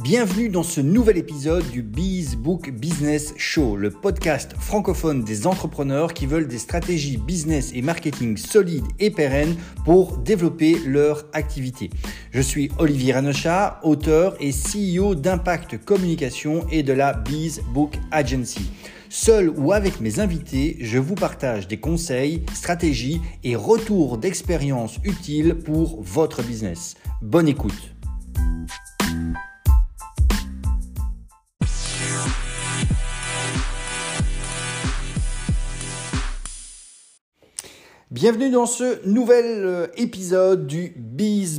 Bienvenue dans ce nouvel épisode du Bees Book Business Show, le podcast francophone des entrepreneurs qui veulent des stratégies business et marketing solides et pérennes pour développer leur activité. Je suis Olivier Ranochat, auteur et CEO d'Impact Communication et de la Bees Book Agency. Seul ou avec mes invités, je vous partage des conseils, stratégies et retours d'expérience utiles pour votre business. Bonne écoute. Bienvenue dans ce nouvel euh, épisode du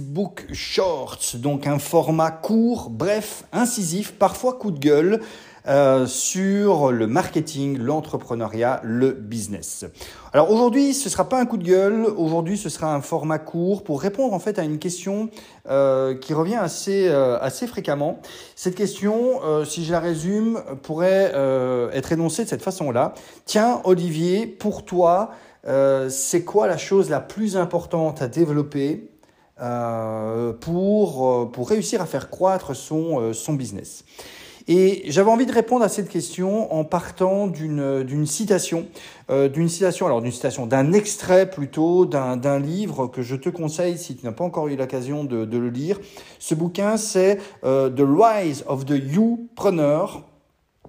Book Shorts, donc un format court, bref, incisif, parfois coup de gueule, euh, sur le marketing, l'entrepreneuriat, le business. Alors aujourd'hui, ce ne sera pas un coup de gueule, aujourd'hui ce sera un format court pour répondre en fait à une question euh, qui revient assez, assez fréquemment. Cette question, si je la résume, pourrait être énoncée de cette façon-là. Tiens Olivier, pour toi, euh, c'est quoi la chose la plus importante à développer euh, pour, euh, pour réussir à faire croître son, son business? Et j'avais envie de répondre à cette question en partant d'une citation, d'une citation, alors d'une citation, d'un extrait plutôt d'un livre que je te conseille si tu n'as pas encore eu l'occasion de, de, le lire. Ce bouquin, c'est The Rise of the You-Preneur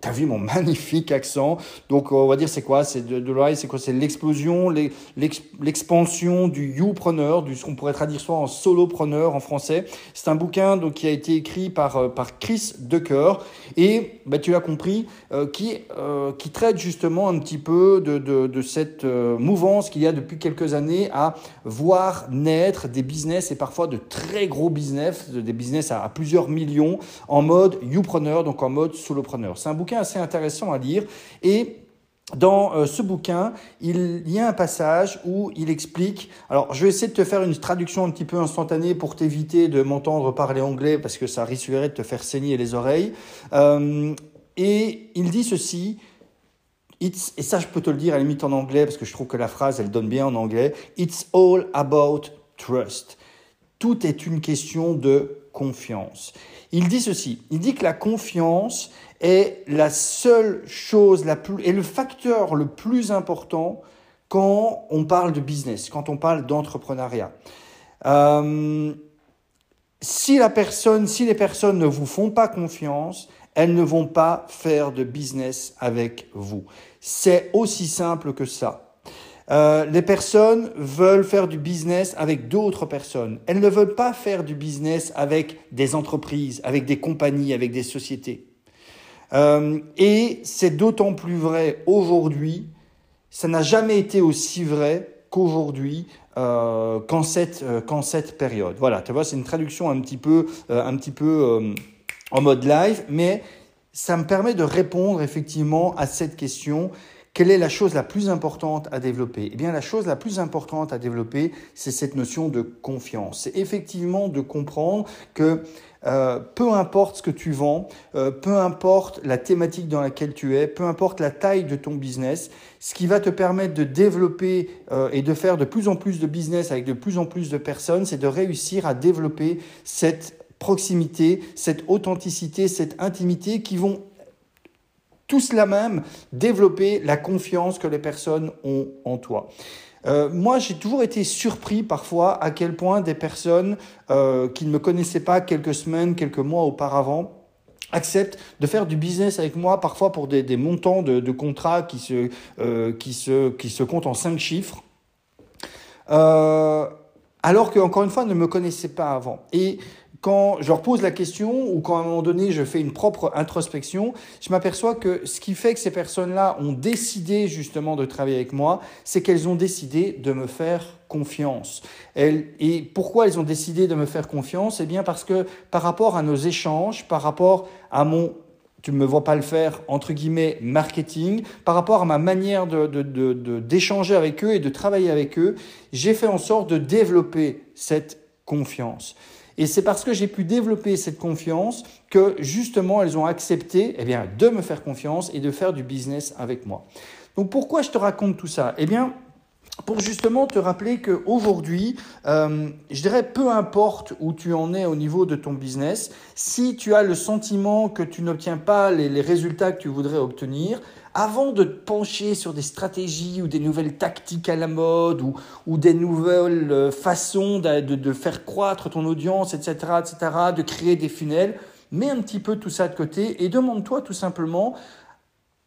T'as vu mon magnifique accent Donc on va dire c'est quoi? C'est de, de c'est quoi? C'est l'explosion, l'expansion du you-preneur, du ce qu'on pourrait traduire soit en solopreneur en français. C'est un bouquin donc qui a été écrit par euh, par Chris Ducker et bah, tu l'as compris euh, qui euh, qui traite justement un petit peu de de, de cette mouvance qu'il y a depuis quelques années à voir naître des business et parfois de très gros business, des business à, à plusieurs millions en mode you-preneur donc en mode solopreneur. C'est un bouquin assez intéressant à lire et dans euh, ce bouquin, il y a un passage où il explique. Alors, je vais essayer de te faire une traduction un petit peu instantanée pour t'éviter de m'entendre parler anglais parce que ça risquerait de te faire saigner les oreilles. Euh, et il dit ceci. Et ça, je peux te le dire à la limite en anglais parce que je trouve que la phrase, elle donne bien en anglais. It's all about trust. Tout est une question de confiance. Il dit ceci. Il dit que la confiance, est la seule chose, la plus, est le facteur le plus important quand on parle de business, quand on parle d'entrepreneuriat. Euh, si la personne, si les personnes ne vous font pas confiance, elles ne vont pas faire de business avec vous. C'est aussi simple que ça. Euh, les personnes veulent faire du business avec d'autres personnes. Elles ne veulent pas faire du business avec des entreprises, avec des compagnies, avec des sociétés. Euh, et c'est d'autant plus vrai aujourd'hui, ça n'a jamais été aussi vrai qu'aujourd'hui, euh, qu'en cette, euh, cette période. Voilà, tu vois, c'est une traduction un petit peu, euh, un petit peu en mode live, mais ça me permet de répondre effectivement à cette question. Quelle est la chose la plus importante à développer? Eh bien, la chose la plus importante à développer, c'est cette notion de confiance. C'est effectivement de comprendre que euh, peu importe ce que tu vends, euh, peu importe la thématique dans laquelle tu es, peu importe la taille de ton business, ce qui va te permettre de développer euh, et de faire de plus en plus de business avec de plus en plus de personnes, c'est de réussir à développer cette proximité, cette authenticité, cette intimité qui vont tous la même développer la confiance que les personnes ont en toi. Euh, moi, j'ai toujours été surpris parfois à quel point des personnes euh, qui ne me connaissaient pas quelques semaines, quelques mois auparavant, acceptent de faire du business avec moi, parfois pour des, montants de, contrats qui se, euh, qui, se, qui se comptent en cinq chiffres, alors qu'encore une fois, ne me connaissaient pas avant. Et quand je leur pose la question ou quand à un moment donné je fais une propre introspection, je m'aperçois que ce qui fait que ces personnes-là ont décidé justement de travailler avec moi, c'est qu'elles ont décidé de me faire confiance. et pourquoi elles ont décidé de me faire confiance? Eh bien parce que par rapport à nos échanges, par rapport à mon tu ne me vois pas le faire, entre guillemets, marketing, par rapport à ma manière d'échanger de, de, avec eux et de travailler avec eux, j'ai fait en sorte de développer cette confiance. Et c'est parce que j'ai pu développer cette confiance que justement elles ont accepté eh de me faire confiance et de faire du business avec moi. Donc pourquoi je te raconte tout ça? Eh bien, pour justement te rappeler qu'aujourd'hui, euh, je dirais peu importe où tu en es au niveau de ton business, si tu as le sentiment que tu n'obtiens pas les, résultats que tu voudrais obtenir, avant de te pencher sur des stratégies ou des nouvelles tactiques à la mode ou, des nouvelles euh, façons de, faire croître ton audience, etc., etc., de créer des funnels, mets un petit peu tout ça de côté et demande-toi tout simplement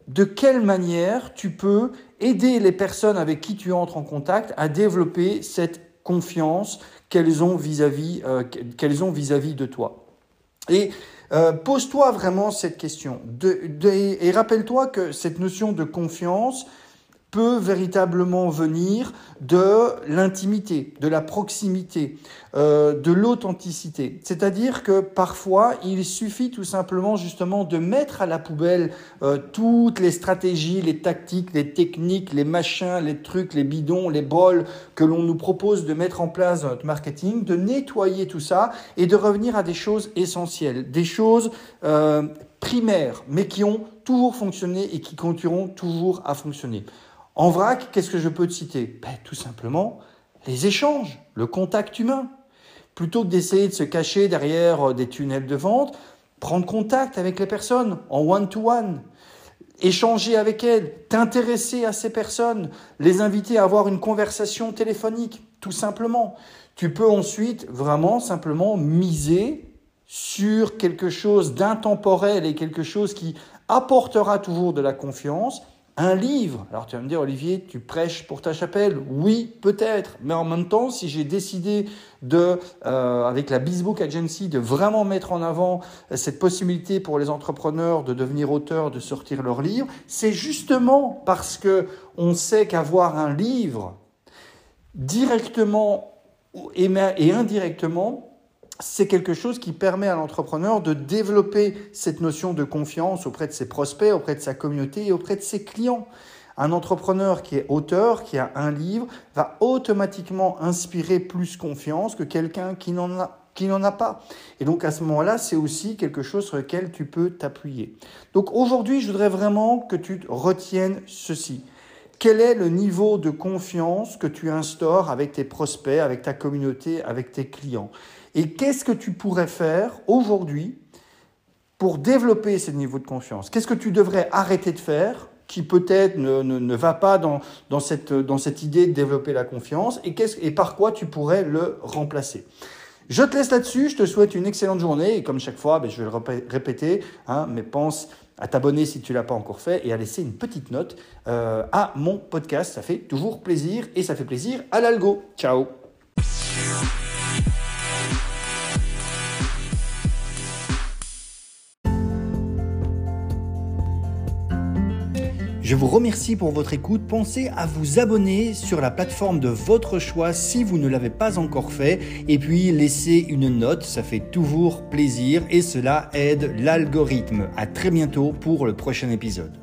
de quelle manière tu peux aider les personnes avec qui tu entres en contact à développer cette confiance qu'elles ont vis-à-vis euh, qu'elles ont vis-à-vis de toi. Et euh, pose-toi vraiment cette question. Et rappelle-toi que cette notion de confiance, peut véritablement venir de l'intimité, de la proximité, euh, de l'authenticité. C'est-à-dire que parfois, il suffit tout simplement justement de mettre à la poubelle euh, toutes les stratégies, les tactiques, les techniques, les machins, les trucs, les bidons, les bols que l'on nous propose de mettre en place dans notre marketing, de nettoyer tout ça et de revenir à des choses essentielles, des choses euh, primaires, mais qui ont toujours fonctionné et qui continueront toujours à fonctionner. En vrac, qu'est-ce que je peux te citer? Ben, Tout simplement les échanges, le contact humain. Plutôt que d'essayer de se cacher derrière euh, des tunnels de vente, prendre contact avec les personnes en one-to-one, échanger avec elles, t'intéresser à ces personnes, les inviter à avoir une conversation téléphonique, tout simplement. Tu peux ensuite vraiment simplement miser sur quelque chose d'intemporel et quelque chose qui apportera toujours de la confiance un livre. Alors tu vas me dire, Olivier, tu prêches pour ta chapelle? Oui, peut-être. Mais en même temps, si j'ai décidé de, euh, avec la Bizbook Agency, de vraiment mettre en avant cette possibilité pour les entrepreneurs de devenir auteurs, de sortir leur livre, c'est justement parce que on sait qu'avoir un livre directement et indirectement c'est quelque chose qui permet à l'entrepreneur de développer cette notion de confiance auprès de ses prospects, auprès de sa communauté et auprès de ses clients. Un entrepreneur qui est auteur, qui a un livre, va automatiquement inspirer plus confiance que quelqu'un qui n'en a a pas. Et donc à ce moment-là, c'est aussi quelque chose sur lequel tu peux t'appuyer. Donc aujourd'hui, je voudrais vraiment que tu retiennes ceci. Quel est le niveau de confiance que tu instaures avec tes prospects, avec ta communauté, avec tes clients? Et qu'est-ce que tu pourrais faire aujourd'hui pour développer ce niveau de confiance Qu'est-ce que tu devrais arrêter de faire qui peut-être ne, ne, ne, va pas dans, dans, cette, dans cette idée de développer la confiance? Et, et par quoi tu pourrais le remplacer? Je te laisse là-dessus, je te souhaite une excellente journée et comme chaque fois, ben, je vais le répéter, hein, mais pense à t'abonner si tu ne l'as pas encore fait et à laisser une petite note euh, à mon podcast. Ça fait toujours plaisir et ça fait plaisir à l'algo. Ciao Je vous remercie pour votre écoute. Pensez à vous abonner sur la plateforme de votre choix si vous ne l'avez pas encore fait. Et puis laissez une note, ça fait toujours plaisir et cela aide l'algorithme. À très bientôt pour le prochain épisode.